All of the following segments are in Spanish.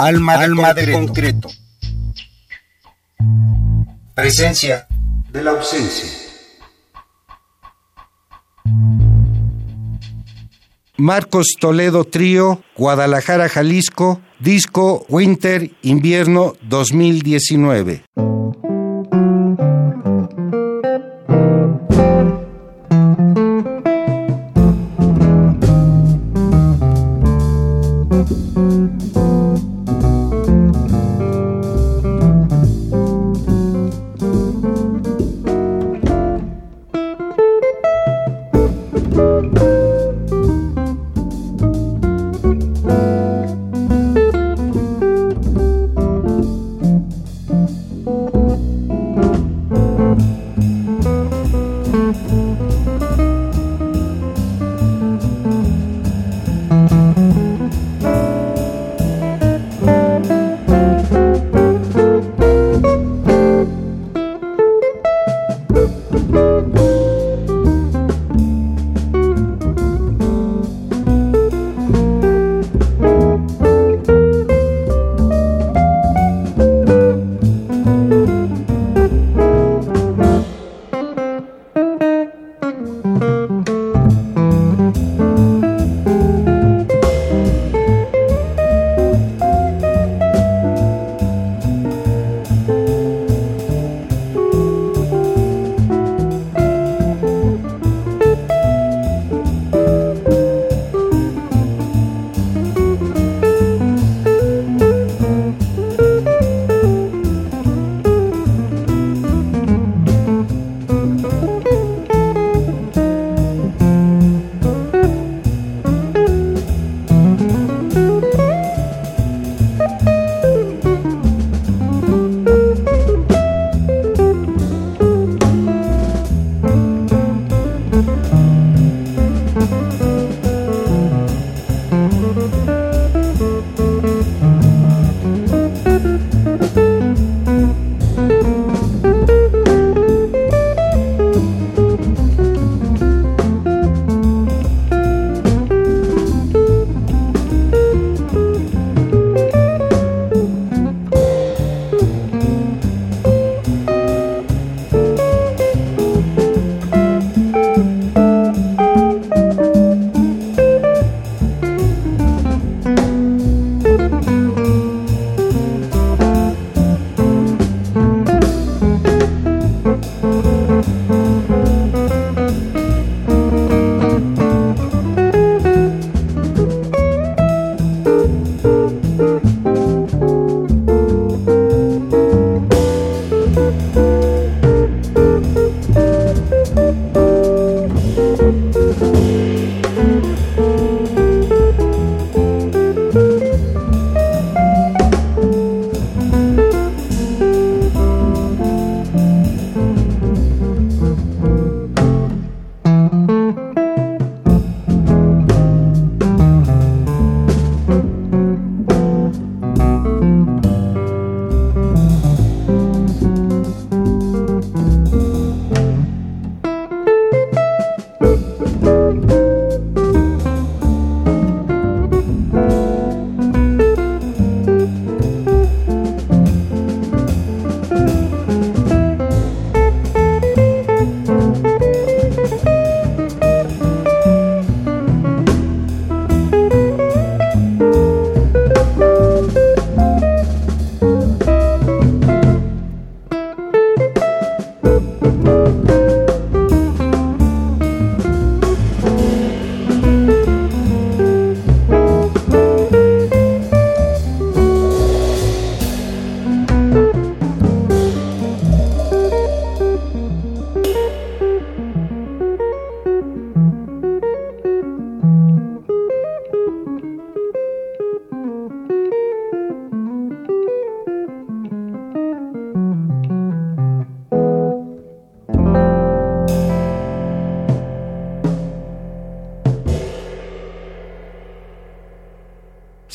Alma, de, Alma concreto. de concreto. Presencia de la ausencia. Marcos Toledo Trío, Guadalajara, Jalisco, disco Winter Invierno 2019.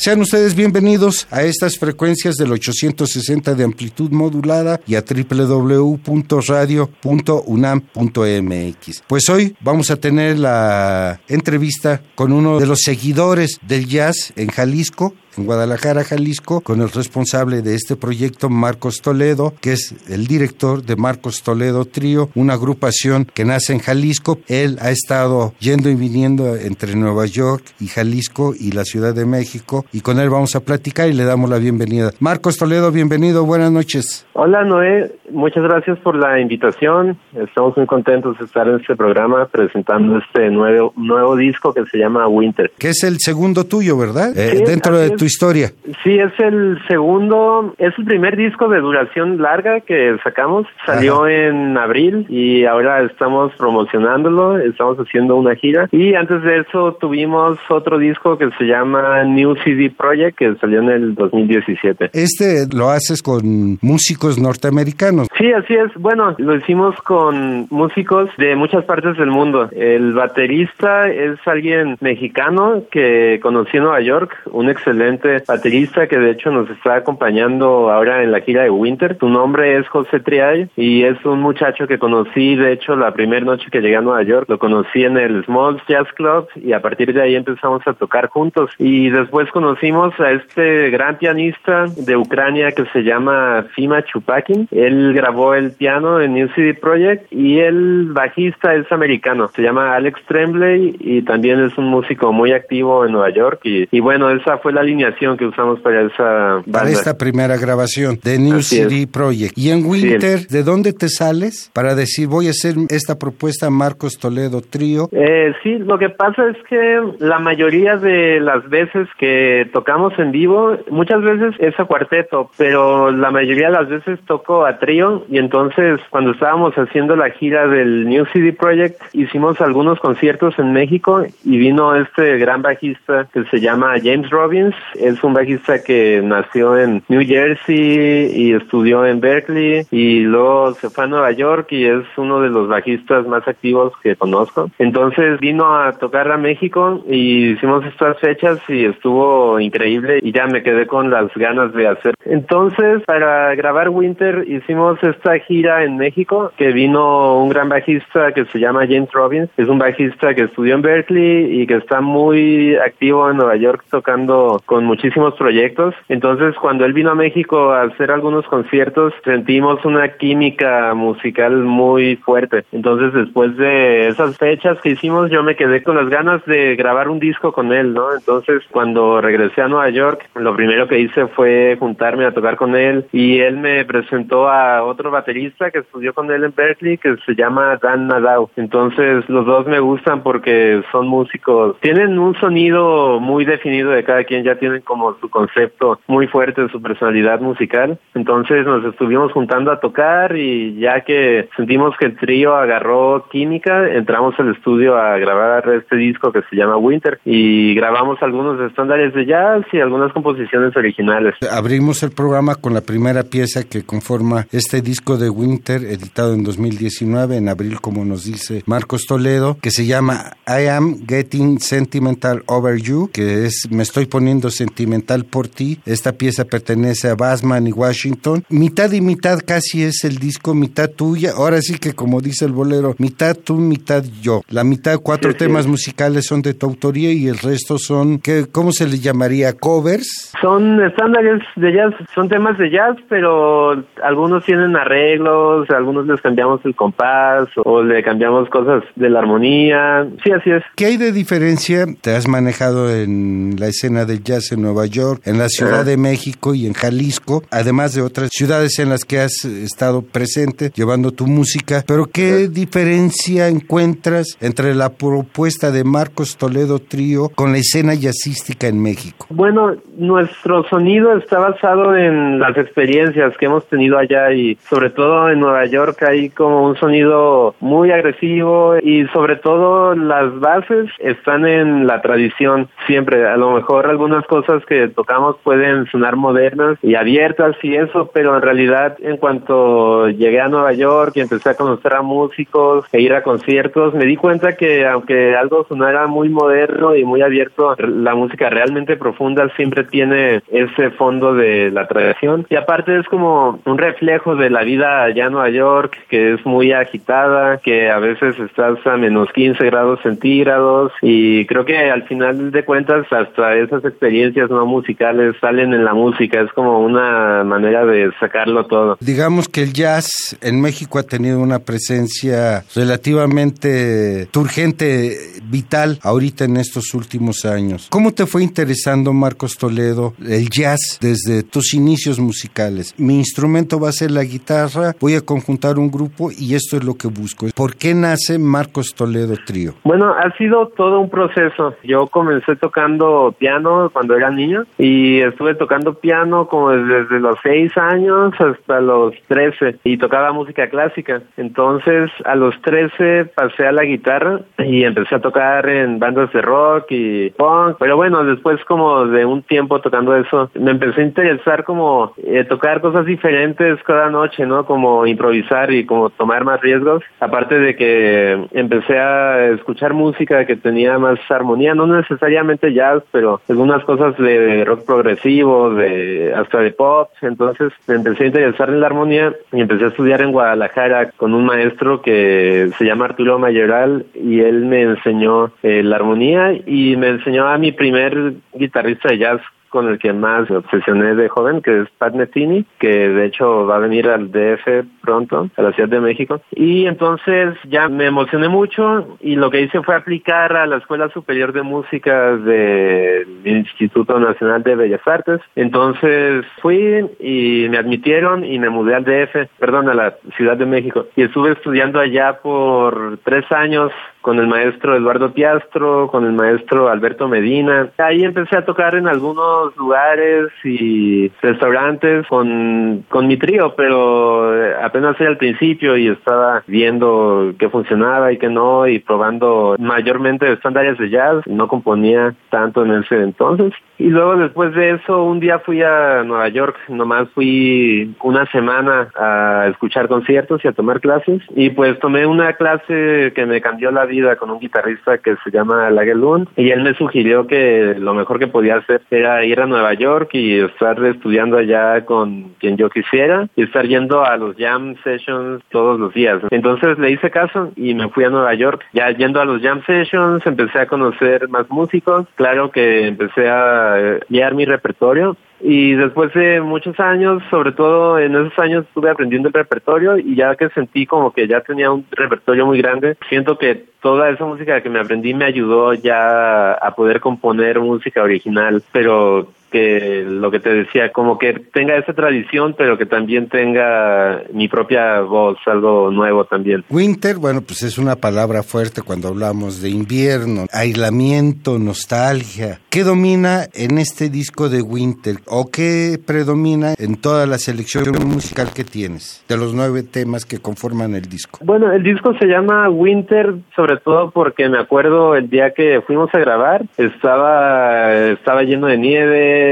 Sean ustedes bienvenidos a estas frecuencias del 860 de amplitud modulada y a www.radio.unam.mx. Pues hoy vamos a tener la entrevista con uno de los seguidores del jazz en Jalisco, en Guadalajara, Jalisco, con el responsable de este proyecto, Marcos Toledo, que es el director de Marcos Toledo Trío, una agrupación que nace en Jalisco. Él ha estado yendo y viniendo entre Nueva York y Jalisco y la Ciudad de México, y con él vamos a platicar y le damos la bienvenida. Marcos Toledo, bienvenido, buenas noches. Hola Noé, muchas gracias por la invitación. Estamos muy contentos de estar en este programa presentando este nuevo, nuevo disco que se llama Winter. Que es el segundo tuyo, ¿verdad? Eh, dentro de tu historia. Sí, es el segundo, es el primer disco de duración larga que sacamos. Salió en abril y ahora estamos promocionándolo, estamos haciendo una gira. Y antes de eso tuvimos otro disco que se llama New CD Project que salió en el 2017. Este lo haces con músicos norteamericanos. Sí, así es. Bueno, lo hicimos con músicos de muchas partes del mundo. El baterista es alguien mexicano que conocí en Nueva York, un excelente baterista que de hecho nos está acompañando ahora en la gira de Winter. Su nombre es José Triay y es un muchacho que conocí, de hecho, la primera noche que llegué a Nueva York. Lo conocí en el Smalls Jazz Club y a partir de ahí empezamos a tocar juntos. Y después conocimos a este gran pianista de Ucrania que se llama Fima Chupakin. Él grabó el piano en New City Project y el bajista es americano. Se llama Alex Tremblay y también es un músico muy activo en Nueva York. Y, bueno, esa fue la alineación que usamos para esa banda. Para esta primera grabación de New City Project. Y en Winter, ¿de dónde te sales para decir voy a hacer esta propuesta Marcos Toledo Trío? Eh, sí, lo que pasa es que la mayoría de las veces que tocamos en vivo, muchas veces es a cuarteto, pero la mayoría de las veces toco a trío y entonces cuando estábamos haciendo la gira del New City Project hicimos algunos conciertos en México y vino este gran bajista que se llama James Robbins, es un bajista que nació en New Jersey y estudió en Berkeley y luego se fue a Nueva York y es uno de los bajistas más activos que conozco. Entonces vino a tocar a México y hicimos estas fechas y estuvo increíble y ya me quedé con las ganas de hacer. Entonces para grabar Winter hicimos esta gira en México que vino un gran bajista que se llama James Robbins, es un bajista que estudió en Berkeley y que está muy activo en Nueva York tocando con muchísimos proyectos. Entonces cuando él vino a México a hacer algunos conciertos sentimos una química musical muy fuerte. Entonces después de esas fechas que hicimos yo me quedé con las ganas de grabar un disco con él, ¿no? Entonces cuando regresé a Nueva York lo primero que hice fue juntarme a tocar con él y él me presentó a otro baterista que estudió con él en Berkeley que se llama Dan Nadau. Entonces los dos me gustan porque son músicos, tienen un sonido muy definido de cada quien, ya tienen como su concepto muy fuerte, su personalidad musical. Entonces nos estuvimos juntando a tocar y ya que sentimos que el trío agarró química, entramos al estudio a grabar este disco que se llama Winter y grabamos algunos estándares de jazz y algunas composiciones originales. Abrimos el programa con la primera pieza que conforma este disco de Winter, editado en 2019, en abril, como nos dice Marcos Toledo, que se llama I Am Getting Sentimental Over You, que es Me estoy poniendo sentimental por ti. Esta pieza pertenece a Bassman y Washington. Mitad y mitad casi es el disco, mitad tuya. Ahora sí que como dice el bolero, mitad tú, mitad yo. La mitad, cuatro temas musicales son de tu autoría y el resto son, ¿qué, ¿cómo se le llamaría? ¿Covers? Son estándares de jazz, son temas de jazz, pero algunos tienen arreglos, algunos les cambiamos el compás o le cambiamos cosas de la armonía. Sí, así es. ¿Qué hay de diferencia? Te has manejado en la escena del jazz en Nueva York, en la Ciudad de México y en Jalisco, además de otras ciudades en las que has estado presente llevando tu música, pero ¿qué diferencia encuentras entre la propuesta de Marcos Toledo Trío con la escena jazzística en México? Bueno, nuestro sonido está basado en las experiencias que hemos tenido allá y sobre todo en Nueva York hay como un sonido muy agresivo y sobre todo las bases están en la tradición siempre. A lo mejor algunas cosas que tocamos pueden sonar modernas y abiertas y eso, pero en realidad en cuanto llegué a Nueva York y empecé a conocer a músicos e ir a conciertos, me di cuenta que aunque algo sonara muy moderno y muy abierto, la música realmente profunda siempre tiene ese fondo de la tradición. Y aparte es como un reflejo de la vida allá en Nueva York que es muy agitada, que a veces estás a menos 15 grados centígrados y creo que al final de cuentas hasta esas experiencias experiencias no musicales salen en la música, es como una manera de sacarlo todo. Digamos que el jazz en México ha tenido una presencia relativamente turgente, vital, ahorita en estos últimos años. ¿Cómo te fue interesando, Marcos Toledo, el jazz desde tus inicios musicales? Mi instrumento va a ser la guitarra, voy a conjuntar un grupo y esto es lo que busco. ¿Por qué nace Marcos Toledo Trío? Bueno, ha sido todo un proceso. Yo comencé tocando piano cuando era niño y estuve tocando piano como desde los seis años hasta los trece y tocaba música clásica. Entonces a los trece pasé a la guitarra y empecé a tocar en bandas de rock y punk. Pero bueno, después como de un tiempo tocando eso, me empecé a interesar como eh, tocar cosas diferentes cada noche, ¿no? Como improvisar y como tomar más riesgos. Aparte de que empecé a escuchar música que tenía más armonía, no necesariamente jazz, pero algunas cosas de rock progresivo, de hasta de pop. Entonces me empecé a interesar en la armonía y empecé a estudiar en Guadalajara con un maestro que se llama Arturo Mayoral y él me enseñó eh, la armonía y me enseñó a mi primer guitarrista de jazz con el que más me obsesioné de joven, que es Pat Metini, que de hecho va a venir al DF pronto, a la Ciudad de México. Y entonces ya me emocioné mucho y lo que hice fue aplicar a la Escuela Superior de Música del Instituto Nacional de Bellas Artes. Entonces fui y me admitieron y me mudé al DF, perdón, a la Ciudad de México. Y estuve estudiando allá por tres años con el maestro Eduardo Piastro, con el maestro Alberto Medina. Ahí empecé a tocar en algunos lugares y restaurantes con, con mi trío, pero apenas era al principio y estaba viendo qué funcionaba y qué no y probando mayormente estándares de jazz. No componía tanto en ese entonces. Y luego después de eso, un día fui a Nueva York, nomás fui una semana a escuchar conciertos y a tomar clases. Y pues tomé una clase que me cambió la vida con un guitarrista que se llama Lagelund y él me sugirió que lo mejor que podía hacer era ir a Nueva York y estar estudiando allá con quien yo quisiera y estar yendo a los jam sessions todos los días. Entonces le hice caso y me fui a Nueva York. Ya yendo a los jam sessions empecé a conocer más músicos. Claro que empecé a guiar mi repertorio y después de muchos años, sobre todo en esos años estuve aprendiendo el repertorio y ya que sentí como que ya tenía un repertorio muy grande, siento que toda esa música que me aprendí me ayudó ya a poder componer música original, pero que lo que te decía, como que tenga esa tradición, pero que también tenga mi propia voz, algo nuevo también. Winter, bueno, pues es una palabra fuerte cuando hablamos de invierno, aislamiento, nostalgia. ¿Qué domina en este disco de Winter o qué predomina en toda la selección musical que tienes de los nueve temas que conforman el disco? Bueno, el disco se llama Winter, sobre todo porque me acuerdo el día que fuimos a grabar, estaba, estaba lleno de nieve,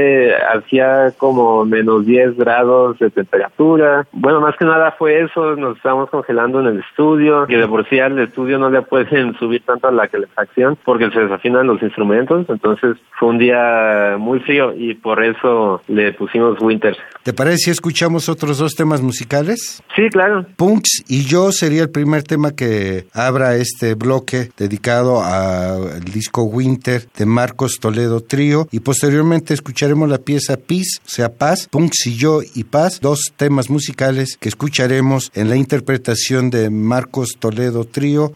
hacía como menos 10 grados de temperatura. Bueno, más que nada fue eso, nos estábamos congelando en el estudio, que de por sí al estudio no le pueden subir tanto a la calefacción porque se desafinan los instrumentos, entonces fue un día muy frío y por eso le pusimos Winter. ¿Te parece si escuchamos otros dos temas musicales? Sí, claro. Punks y yo sería el primer tema que abra este bloque dedicado al disco Winter de Marcos Toledo Trío y posteriormente escuchamos escucharemos la pieza Peace, o sea, Paz, Yo y Paz, dos temas musicales que escucharemos en la interpretación de Marcos Toledo Trío.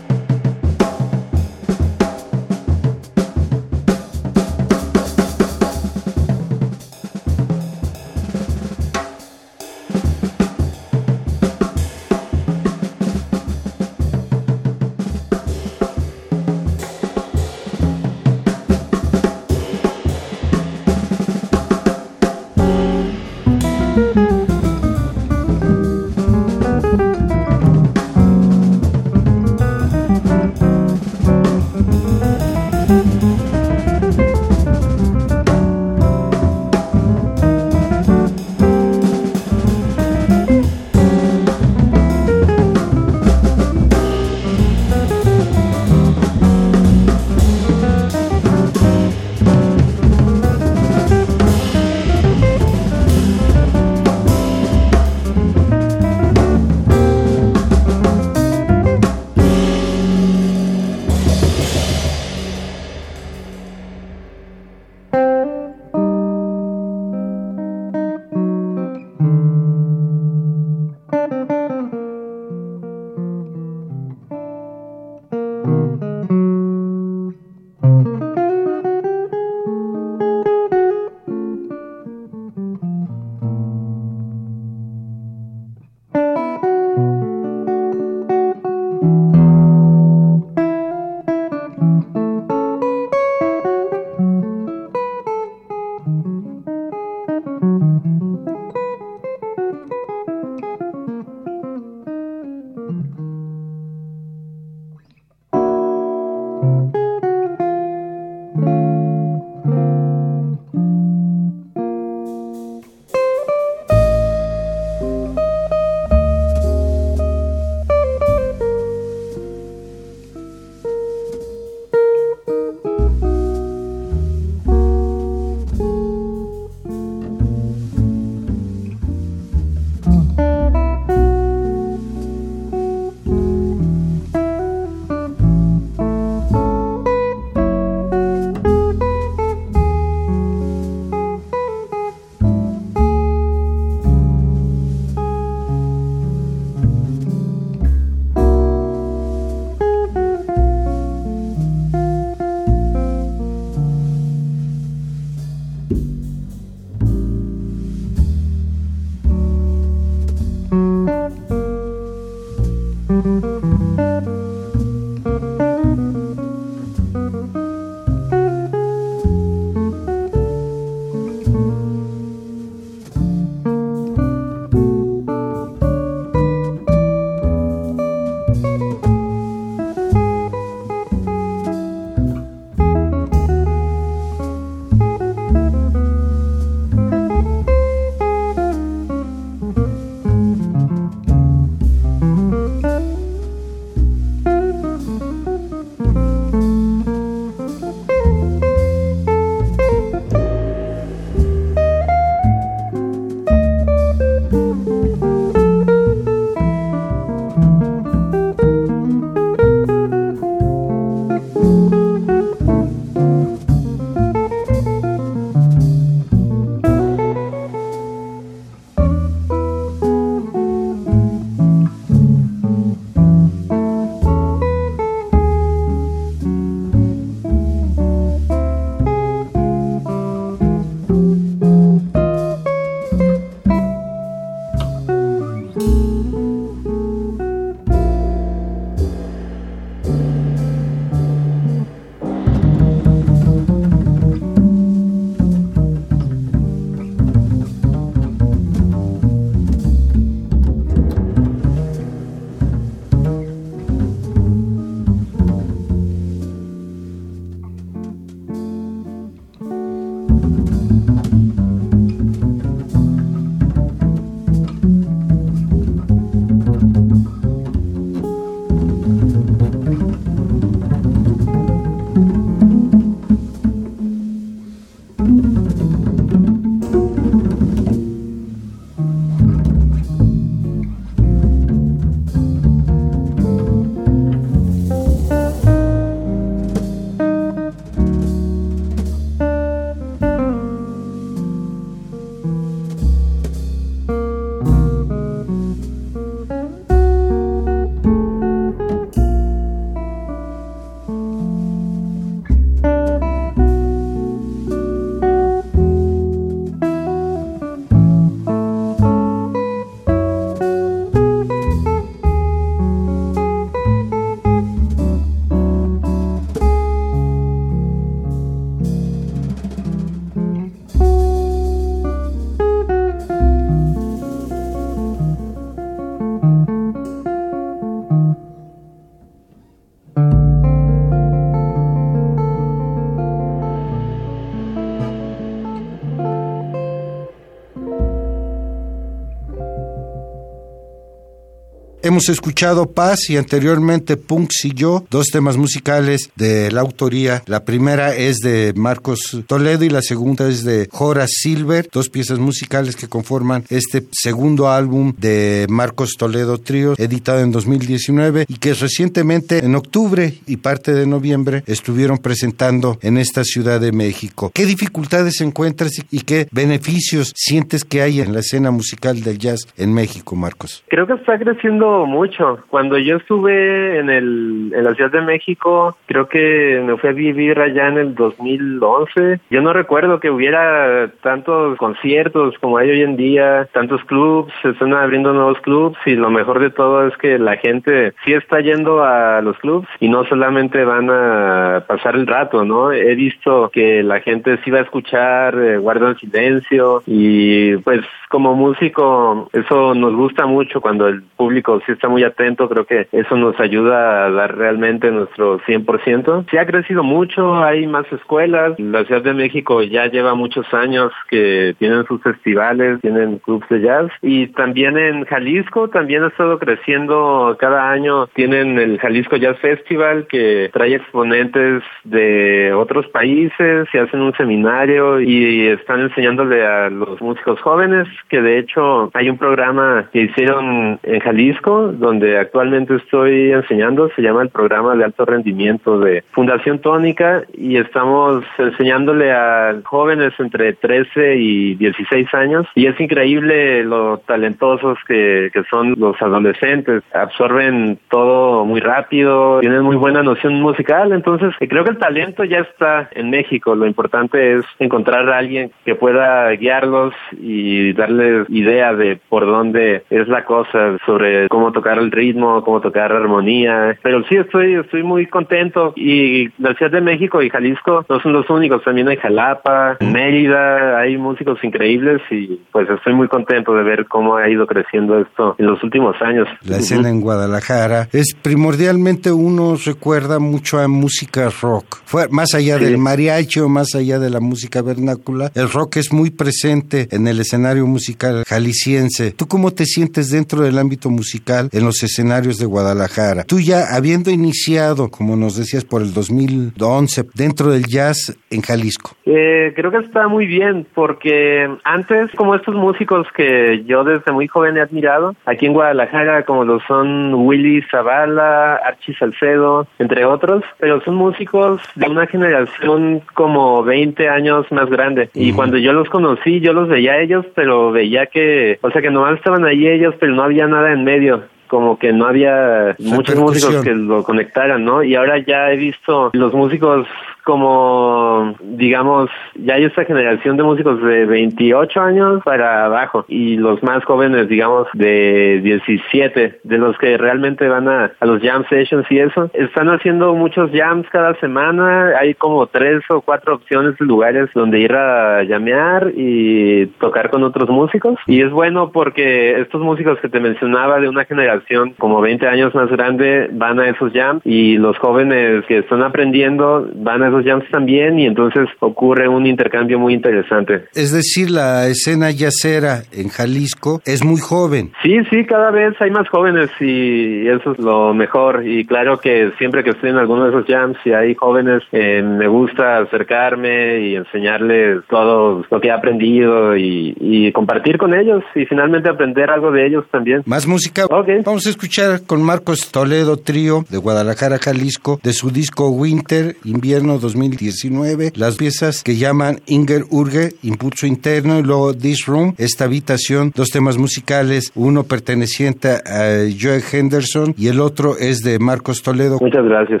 Hemos escuchado Paz y anteriormente Punks y Yo, dos temas musicales de la autoría. La primera es de Marcos Toledo y la segunda es de Horace Silver, dos piezas musicales que conforman este segundo álbum de Marcos Toledo Trío, editado en 2019 y que recientemente en octubre y parte de noviembre estuvieron presentando en esta Ciudad de México. ¿Qué dificultades encuentras y qué beneficios sientes que hay en la escena musical del jazz en México, Marcos? Creo que está creciendo mucho. Cuando yo estuve en, el, en la Ciudad de México, creo que me fui a vivir allá en el 2011. Yo no recuerdo que hubiera tantos conciertos como hay hoy en día, tantos clubs, se están abriendo nuevos clubs y lo mejor de todo es que la gente sí está yendo a los clubs y no solamente van a pasar el rato, ¿no? He visto que la gente sí va a escuchar, eh, guardan silencio y pues como músico eso nos gusta mucho cuando el público sí está muy atento, creo que eso nos ayuda a dar realmente nuestro 100%. Sí ha crecido mucho, hay más escuelas, la Ciudad de México ya lleva muchos años que tienen sus festivales, tienen clubs de jazz. Y también en Jalisco también ha estado creciendo. Cada año, tienen el Jalisco Jazz Festival que trae exponentes de otros países y hacen un seminario y están enseñándole a los músicos jóvenes que de hecho hay un programa que hicieron en Jalisco donde actualmente estoy enseñando, se llama el programa de alto rendimiento de Fundación Tónica y estamos enseñándole a jóvenes entre 13 y 16 años. Y es increíble lo talentosos que, que son los adolescentes, absorben todo muy rápido, tienen muy buena noción musical, entonces creo que el talento ya está en México, lo importante es encontrar a alguien que pueda guiarlos y darles idea de por dónde es la cosa, sobre cómo tocar el ritmo, cómo tocar armonía, pero sí estoy, estoy muy contento y la Ciudad de México y Jalisco no son los únicos, también hay Jalapa, Mérida, hay músicos increíbles y pues estoy muy contento de ver cómo ha ido creciendo esto en los últimos años. La escena en Guadalajara es primordialmente uno recuerda mucho a música rock, Fue, más allá del mariachi o más allá de la música vernácula, el rock es muy presente en el escenario musical jalisciense. ¿Tú cómo te sientes dentro del ámbito musical en los escenarios de Guadalajara? Tú ya habiendo iniciado, como nos decías, por el 2011 dentro del jazz en Jalisco. Eh, creo que está muy bien porque antes como estos músicos que yo desde muy joven he admirado, aquí en Guadalajara como lo son Willy Zavala, Archie Salcedo, entre otros, pero son músicos de una generación como 20 años más grande y cuando yo los conocí yo los veía a ellos pero veía que, o sea que nomás estaban ahí ellos pero no había nada en medio como que no había muchos músicos que lo conectaran, ¿no? Y ahora ya he visto los músicos como, digamos, ya hay esta generación de músicos de 28 años para abajo y los más jóvenes, digamos, de 17, de los que realmente van a, a los jam sessions y eso. Están haciendo muchos jams cada semana, hay como tres o cuatro opciones de lugares donde ir a llamear y tocar con otros músicos. Y es bueno porque estos músicos que te mencionaba de una generación como 20 años más grande van a esos jams y los jóvenes que están aprendiendo van a esos jams también y entonces ocurre un intercambio muy interesante. Es decir, la escena yacera en Jalisco es muy joven. Sí, sí, cada vez hay más jóvenes y eso es lo mejor y claro que siempre que estoy en alguno de esos jams y hay jóvenes eh, me gusta acercarme y enseñarles todo lo que he aprendido y, y, compartir con ellos y finalmente aprender algo de ellos también. Más música. Okay. Vamos a escuchar con Marcos Toledo Trío de Guadalajara, Jalisco, de su disco Winter, Invierno 2019, las piezas que llaman Inger Urge, Impulso Interno, y luego This Room, esta habitación, dos temas musicales, uno perteneciente a Joe Henderson y el otro es de Marcos Toledo. Muchas gracias.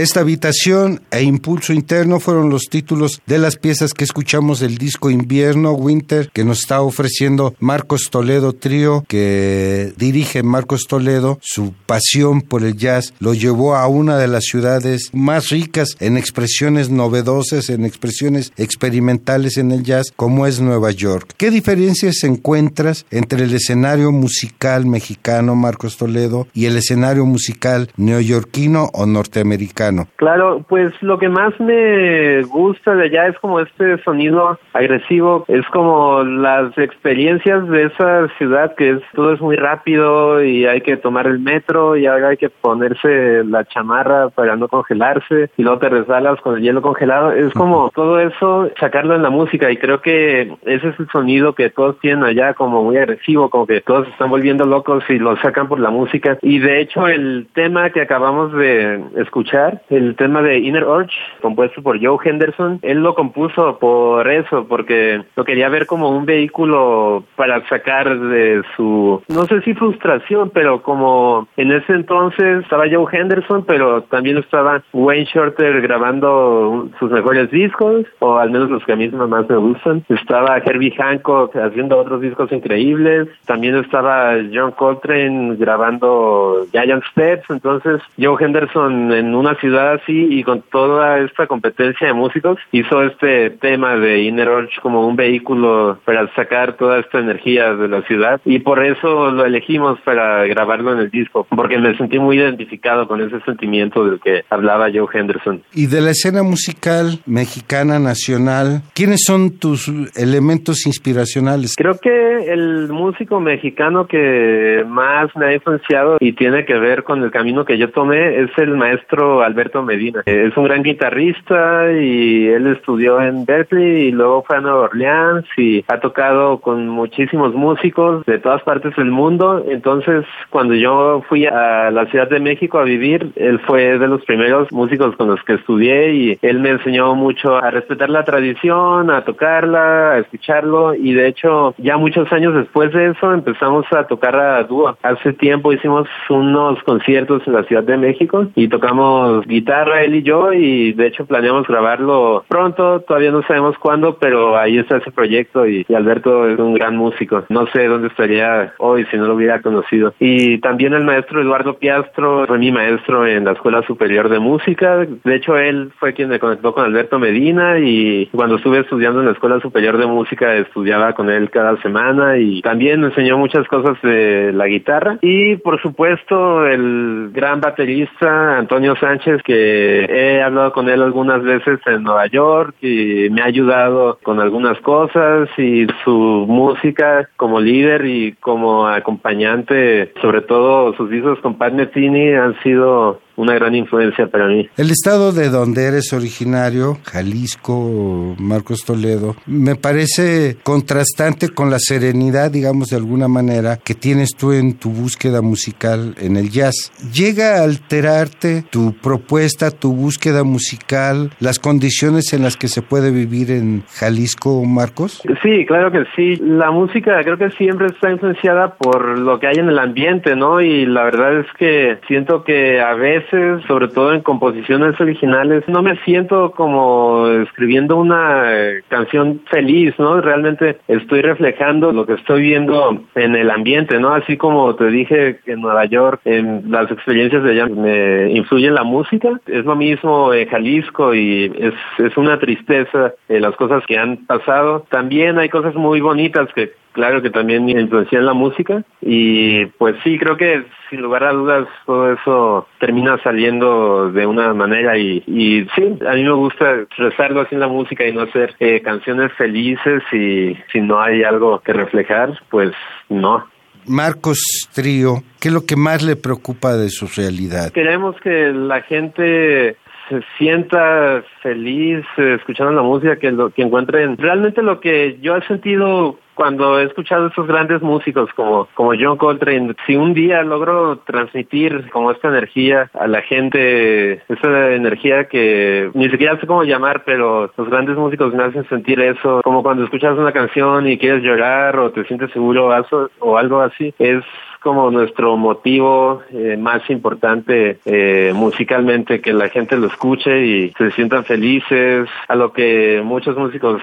Esta habitación e impulso interno fueron los títulos de las piezas que escuchamos del disco Invierno Winter que nos está ofreciendo Marcos Toledo Trío, que dirige Marcos Toledo. Su pasión por el jazz lo llevó a una de las ciudades más ricas en expresiones novedosas, en expresiones experimentales en el jazz, como es Nueva York. ¿Qué diferencias encuentras entre el escenario musical mexicano, Marcos Toledo, y el escenario musical neoyorquino o norteamericano? Claro, pues lo que más me gusta de allá es como este sonido agresivo, es como las experiencias de esa ciudad que es todo es muy rápido y hay que tomar el metro y ahora hay que ponerse la chamarra para no congelarse y luego te resbalas con el hielo congelado, es como todo eso sacarlo en la música y creo que ese es el sonido que todos tienen allá como muy agresivo, como que todos se están volviendo locos y lo sacan por la música. Y de hecho el tema que acabamos de escuchar el tema de Inner Urge, compuesto por Joe Henderson, él lo compuso por eso, porque lo quería ver como un vehículo para sacar de su, no sé si frustración, pero como en ese entonces estaba Joe Henderson, pero también estaba Wayne Shorter grabando sus mejores discos, o al menos los que a mí más me gustan. Estaba Herbie Hancock haciendo otros discos increíbles. También estaba John Coltrane grabando Giant Steps. Entonces, Joe Henderson en una ciudad así y con toda esta competencia de músicos hizo este tema de Inner Urge como un vehículo para sacar toda esta energía de la ciudad y por eso lo elegimos para grabarlo en el disco porque me sentí muy identificado con ese sentimiento del que hablaba Joe Henderson. Y de la escena musical mexicana nacional, ¿quiénes son tus elementos inspiracionales? Creo que el músico mexicano que más me ha influenciado y tiene que ver con el camino que yo tomé es el maestro Alberto Medina. Es un gran guitarrista y él estudió en Berkeley y luego fue a Nueva Orleans y ha tocado con muchísimos músicos de todas partes del mundo. Entonces, cuando yo fui a la Ciudad de México a vivir, él fue de los primeros músicos con los que estudié y él me enseñó mucho a respetar la tradición, a tocarla, a escucharlo y de hecho ya muchos años después de eso empezamos a tocar a dúo. Hace tiempo hicimos unos conciertos en la Ciudad de México y tocamos guitarra él y yo y de hecho planeamos grabarlo pronto, todavía no sabemos cuándo, pero ahí está ese proyecto y, Alberto es un gran músico. No sé dónde estaría hoy si no lo hubiera conocido. Y también el maestro Eduardo Piastro fue mi maestro en la Escuela Superior de Música. De hecho, él fue quien me conectó con Alberto Medina y cuando estuve estudiando en la Escuela Superior de Música estudiaba con él cada semana y también me enseñó muchas cosas de la guitarra. Y por supuesto, el gran baterista Antonio Sánchez que he hablado con él algunas veces en Nueva York y me ha ayudado con algunas cosas y su música como líder y como acompañante, sobre todo sus discos con Pat Metheny han sido una gran influencia para mí. El estado de donde eres originario, Jalisco, Marcos Toledo, me parece contrastante con la serenidad, digamos de alguna manera, que tienes tú en tu búsqueda musical en el jazz. ¿Llega a alterarte tu propuesta, tu búsqueda musical, las condiciones en las que se puede vivir en Jalisco, Marcos? Sí, claro que sí. La música creo que siempre está influenciada por lo que hay en el ambiente, ¿no? Y la verdad es que siento que a veces sobre todo en composiciones originales, no me siento como escribiendo una eh, canción feliz, ¿no? Realmente estoy reflejando lo que estoy viendo en el ambiente, ¿no? Así como te dije en Nueva York, en las experiencias de allá me influye la música, es lo mismo en Jalisco y es, es una tristeza eh, las cosas que han pasado. También hay cosas muy bonitas que claro que también influencian la música y pues sí, creo que sin lugar a dudas todo eso termina saliendo de una manera y, y sí, a mí me gusta expresarlo así en la música y no hacer eh, canciones felices y si no hay algo que reflejar, pues no. Marcos Trío, ¿qué es lo que más le preocupa de su realidad? Queremos que la gente se sienta feliz eh, escuchando la música, que lo que encuentren. Realmente lo que yo he sentido cuando he escuchado a estos grandes músicos como, como John Coltrane, si un día logro transmitir como esta energía a la gente, esa energía que ni siquiera sé cómo llamar, pero los grandes músicos me hacen sentir eso, como cuando escuchas una canción y quieres llorar o te sientes seguro o algo así, es como nuestro motivo eh, más importante eh, musicalmente, que la gente lo escuche y se sientan felices, a lo que muchos músicos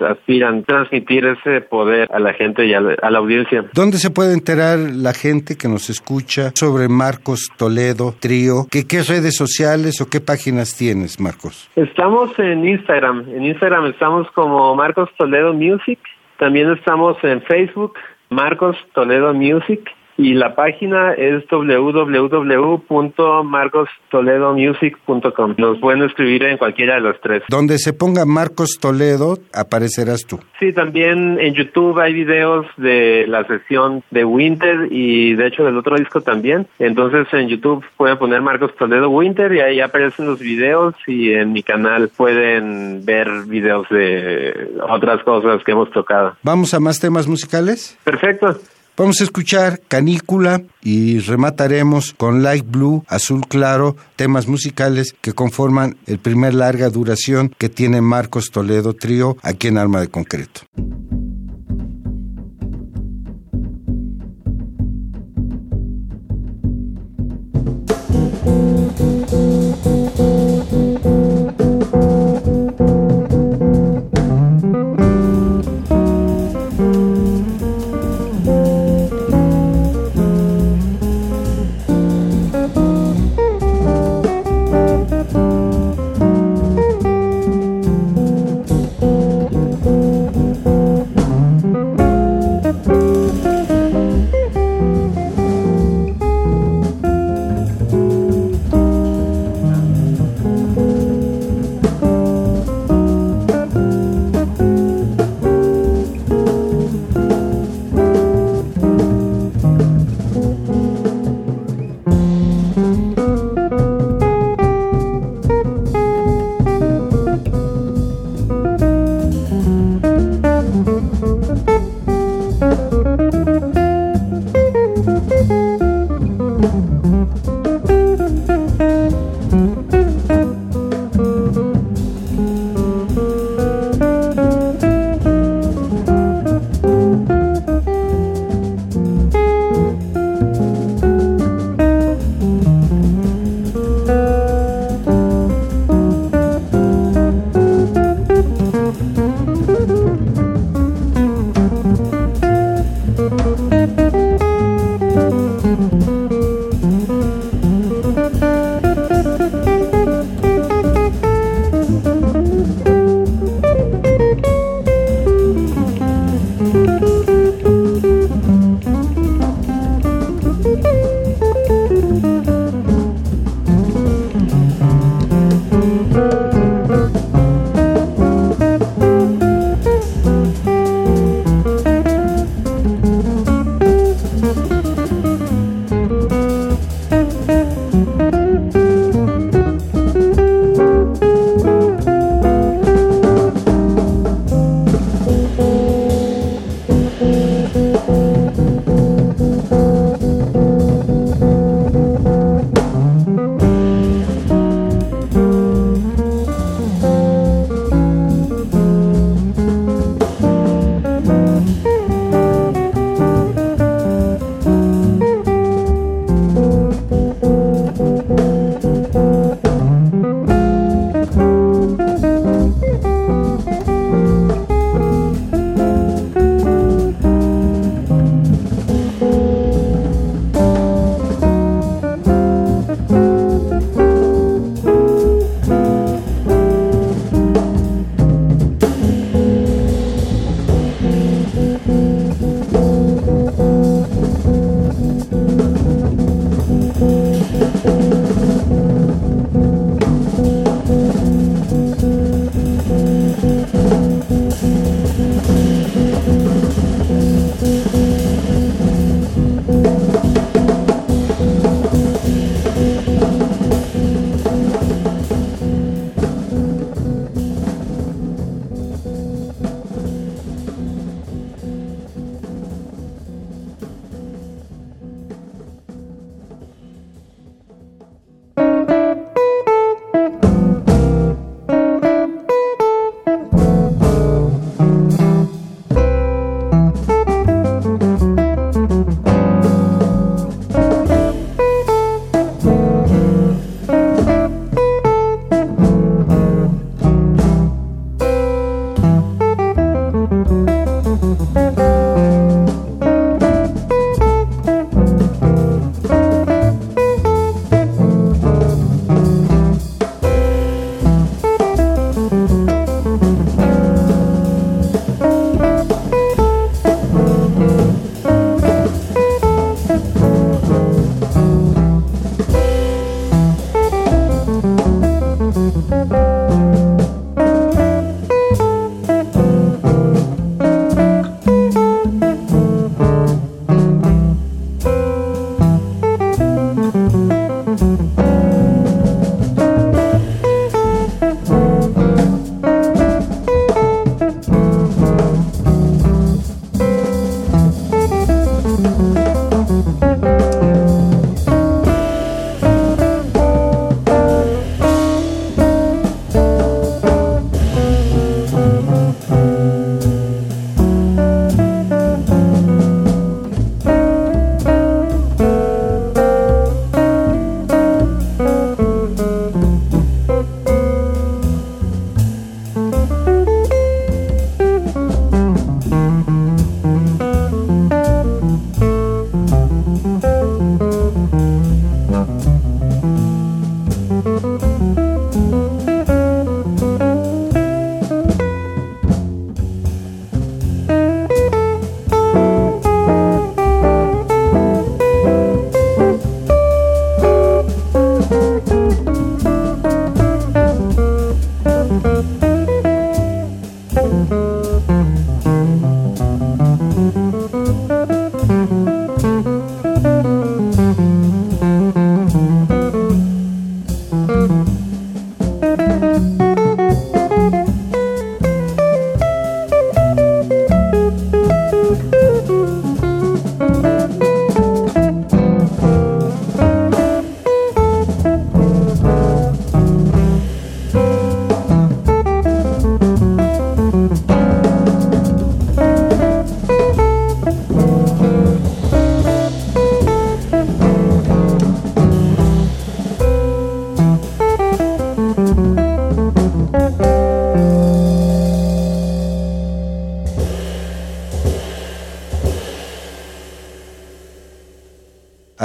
aspiran, transmitir ese poder a la gente y a la, audiencia. ¿Dónde se puede enterar la gente que nos escucha sobre Marcos Toledo Trío? ¿Qué, ¿Qué redes sociales o qué páginas tienes, Marcos? Estamos en Instagram. En Instagram estamos como Marcos Toledo Music. También estamos en Facebook, Marcos Toledo Music y la página es www.marcostoledomusic.com. Nos pueden escribir en cualquiera de los tres. Donde se ponga Marcos Toledo, aparecerás tú. Sí, también en YouTube hay videos de la sesión de Winter y de hecho del otro disco también. Entonces en YouTube pueden poner Marcos Toledo Winter y ahí aparecen los videos y en mi canal pueden ver videos de otras cosas que hemos tocado. ¿Vamos a más temas musicales? Perfecto. Vamos a escuchar Canícula y remataremos con Light Blue, Azul Claro, temas musicales que conforman el primer larga duración que tiene Marcos Toledo Trío aquí en Alma de Concreto.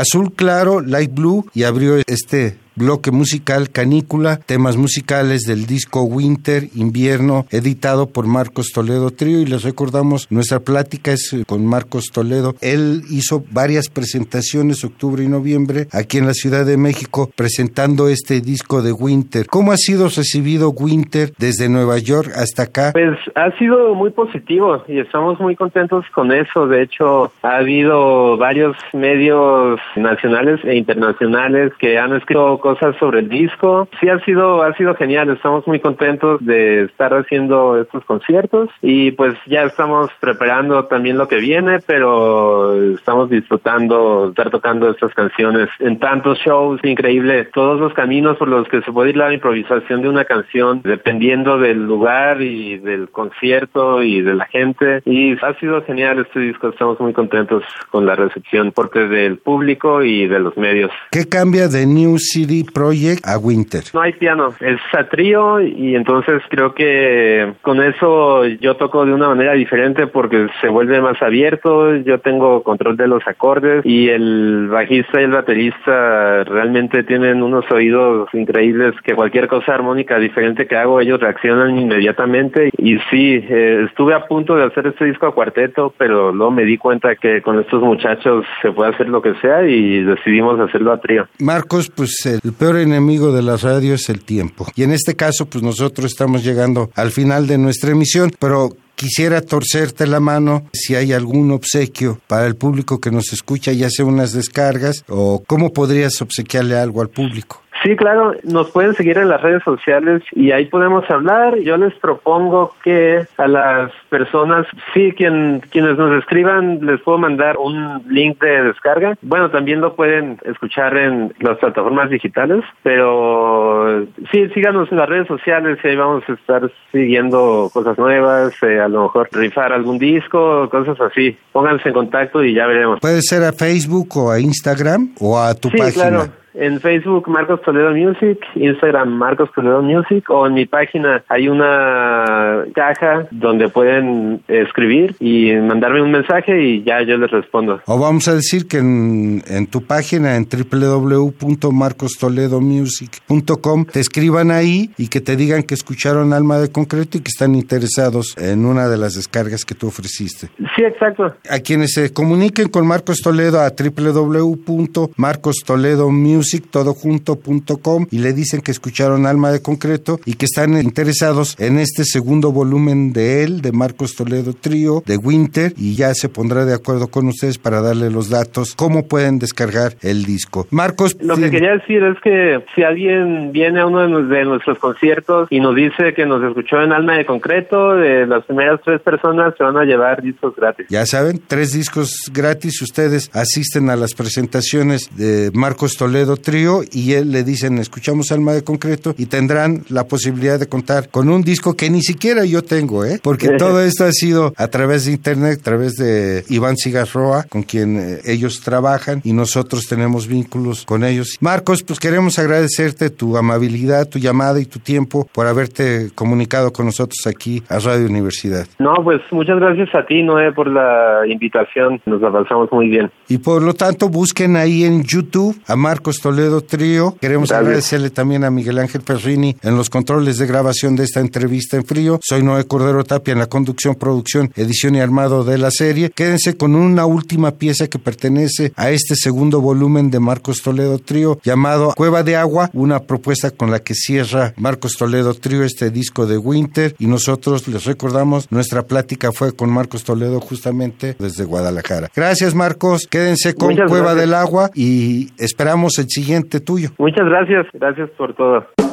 Azul Claro, Light Blue y abrió este bloque musical Canícula, temas musicales del disco Winter, Invierno, editado por Marcos Toledo Trío y les recordamos, nuestra plática es eh, con Marcos Toledo. Él hizo varias presentaciones, octubre y noviembre, aquí en la Ciudad de México, presentando este disco de Winter. ¿Cómo ha sido recibido Winter desde Nueva York hasta acá? Pues ha sido muy positivo y estamos muy contentos con eso. De hecho, ha habido varios medios nacionales e internacionales que han escrito cosas sobre el disco. Sí ha sido ha sido genial, estamos muy contentos de estar haciendo estos conciertos y pues ya estamos preparando también lo que viene, pero estamos disfrutando estar tocando estas canciones en tantos shows, increíble. Todos los caminos por los que se puede ir la improvisación de una canción dependiendo del lugar y del concierto y de la gente. Y ha sido genial este disco, estamos muy contentos con la recepción porque del público y de los medios. ¿Qué cambia de New City Project a Winter. No hay piano, es a trío y entonces creo que con eso yo toco de una manera diferente porque se vuelve más abierto, yo tengo control de los acordes y el bajista y el baterista realmente tienen unos oídos increíbles que cualquier cosa armónica diferente que hago ellos reaccionan inmediatamente y sí, eh, estuve a punto de hacer este disco a cuarteto, pero luego me di cuenta que con estos muchachos se puede hacer lo que sea y decidimos hacerlo a trío. Marcos, pues el peor enemigo de la radio es el tiempo. Y en este caso, pues nosotros estamos llegando al final de nuestra emisión, pero quisiera torcerte la mano si hay algún obsequio para el público que nos escucha, ya sea unas descargas o cómo podrías obsequiarle algo al público. Sí, claro, nos pueden seguir en las redes sociales y ahí podemos hablar. Yo les propongo que a las personas, sí, quien, quienes nos escriban, les puedo mandar un link de descarga. Bueno, también lo pueden escuchar en las plataformas digitales, pero sí, síganos en las redes sociales y ahí vamos a estar siguiendo cosas nuevas, eh, a lo mejor rifar algún disco, cosas así. Pónganse en contacto y ya veremos. Puede ser a Facebook o a Instagram o a tu sí, página. Claro. En Facebook Marcos Toledo Music, Instagram Marcos Toledo Music o en mi página hay una caja donde pueden escribir y mandarme un mensaje y ya yo les respondo. O vamos a decir que en, en tu página en www.marcostoledomusic.com te escriban ahí y que te digan que escucharon Alma de Concreto y que están interesados en una de las descargas que tú ofreciste. Sí, exacto. A quienes se comuniquen con Marcos Toledo a www.marcostoledomusic musictodojunto.com y le dicen que escucharon Alma de Concreto y que están interesados en este segundo volumen de él, de Marcos Toledo Trío, de Winter, y ya se pondrá de acuerdo con ustedes para darle los datos, cómo pueden descargar el disco. Marcos. Lo que quería decir es que si alguien viene a uno de nuestros conciertos y nos dice que nos escuchó en Alma de Concreto, de las primeras tres personas se van a llevar discos gratis. Ya saben, tres discos gratis. Ustedes asisten a las presentaciones de Marcos Toledo Trío y él le dicen, escuchamos Alma de Concreto y tendrán la posibilidad de contar con un disco que ni siquiera yo tengo, ¿eh? Porque todo esto ha sido a través de internet, a través de Iván Cigarroa, con quien eh, ellos trabajan y nosotros tenemos vínculos con ellos. Marcos, pues queremos agradecerte tu amabilidad, tu llamada y tu tiempo por haberte comunicado con nosotros aquí a Radio Universidad. No, pues muchas gracias a ti, Noé, por la invitación. Nos la pasamos muy bien. Y por lo tanto, busquen ahí en YouTube a Marcos Toledo Trío. Queremos Gracias. agradecerle también a Miguel Ángel Perrini en los controles de grabación de esta entrevista en frío. Soy Noé Cordero Tapia en la conducción, producción, edición y armado de la serie. Quédense con una última pieza que pertenece a este segundo volumen de Marcos Toledo Trío llamado Cueva de Agua, una propuesta con la que cierra Marcos Toledo Trío este disco de Winter y nosotros les recordamos nuestra plática fue con Marcos Toledo justamente desde Guadalajara. Gracias Marcos, quédense con Muchas Cueva gracias. del Agua y esperamos el siguiente tuyo. Muchas gracias. Gracias por todo.